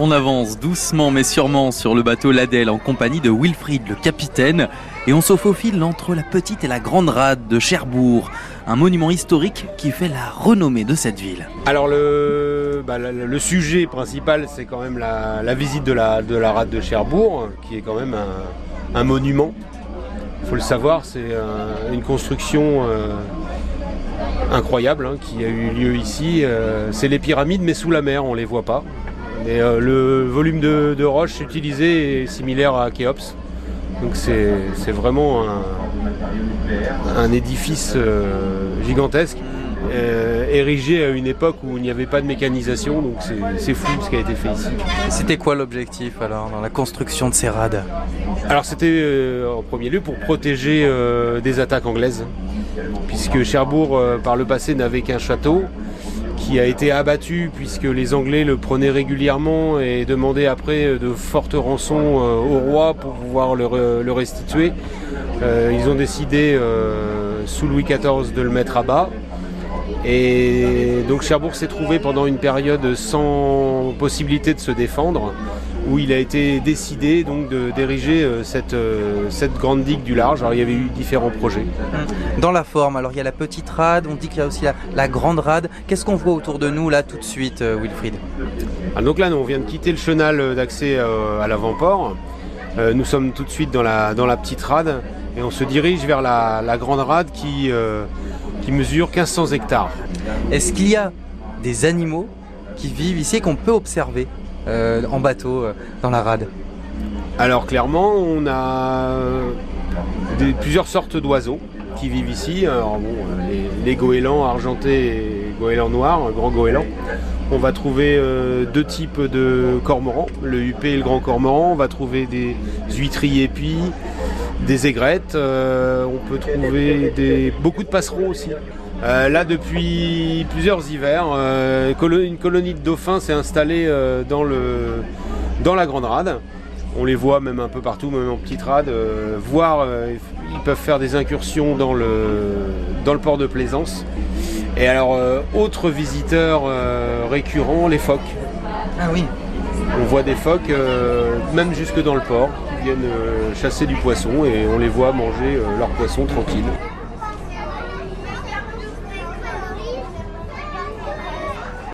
On avance doucement mais sûrement sur le bateau Ladelle en compagnie de Wilfried, le capitaine, et on se faufile entre la petite et la grande rade de Cherbourg, un monument historique qui fait la renommée de cette ville. Alors le, bah, sujet principal, c'est quand même la, visite de la, de la rade de Cherbourg, qui est quand même un, monument. Il faut le savoir, c'est une construction euh, incroyable hein, qui a eu lieu ici. Euh, c'est les pyramides, mais sous la mer, on ne les voit pas. Mais euh, le volume de, de, roche utilisé est similaire à Khéops. Donc c'est vraiment un, un édifice euh, gigantesque. Euh, érigé à une époque où il n'y avait pas de mécanisation, donc c'est fou ce qui a été fait ici. C'était quoi l'objectif alors dans la construction de ces rades? Alors c'était en premier lieu pour protéger des attaques anglaises, puisque Cherbourg par le passé n'avait qu'un château qui a été abattu puisque les Anglais le prenaient régulièrement et demandaient après de fortes rançons euh, au roi pour pouvoir le, le restituer. Euh, ils ont décidé sous Louis XIV de le mettre à bas. Et donc Cherbourg s'est trouvé pendant une période sans possibilité de se défendre, où il a été décidé donc d'ériger euh, cette, euh, cette grande digue du large. Alors il y avait eu différents projets. Dans la forme, alors il y a la petite rade, on dit qu'il y a aussi la, la grande rade. Qu'est-ce qu'on voit autour de nous là tout de suite, euh, Wilfried? Ah, Donc là, on vient de quitter le chenal d'accès à l'avant-port. Nous sommes tout de suite dans la, dans la petite rade et on se dirige vers la, la grande rade qui euh, qui mesure 1500 hectares. Est-ce qu'il y a des animaux qui vivent ici et qu'on peut observer? En bateau euh, dans la rade Alors clairement, on a plusieurs sortes d'oiseaux qui vivent ici. Bon, les, goélands argentés et goélands noirs, grand goéland. On va trouver euh, deux types de cormorans, le huppé et le grand cormoran. On va trouver des huîtriers épis, des aigrettes, euh, on peut trouver beaucoup de passereaux aussi. Euh, là, depuis plusieurs hivers, euh, une colonie de dauphins s'est installée euh, dans, le, dans la Grande Rade. On les voit même un peu partout, même en petite rade. Voire, ils peuvent faire des incursions dans le, dans le port de Plaisance. Et alors, autre visiteur récurrent, les phoques. Ah oui. On voit des phoques, même jusque dans le port viennent chasser du poisson et on les voit manger leur poisson tranquille.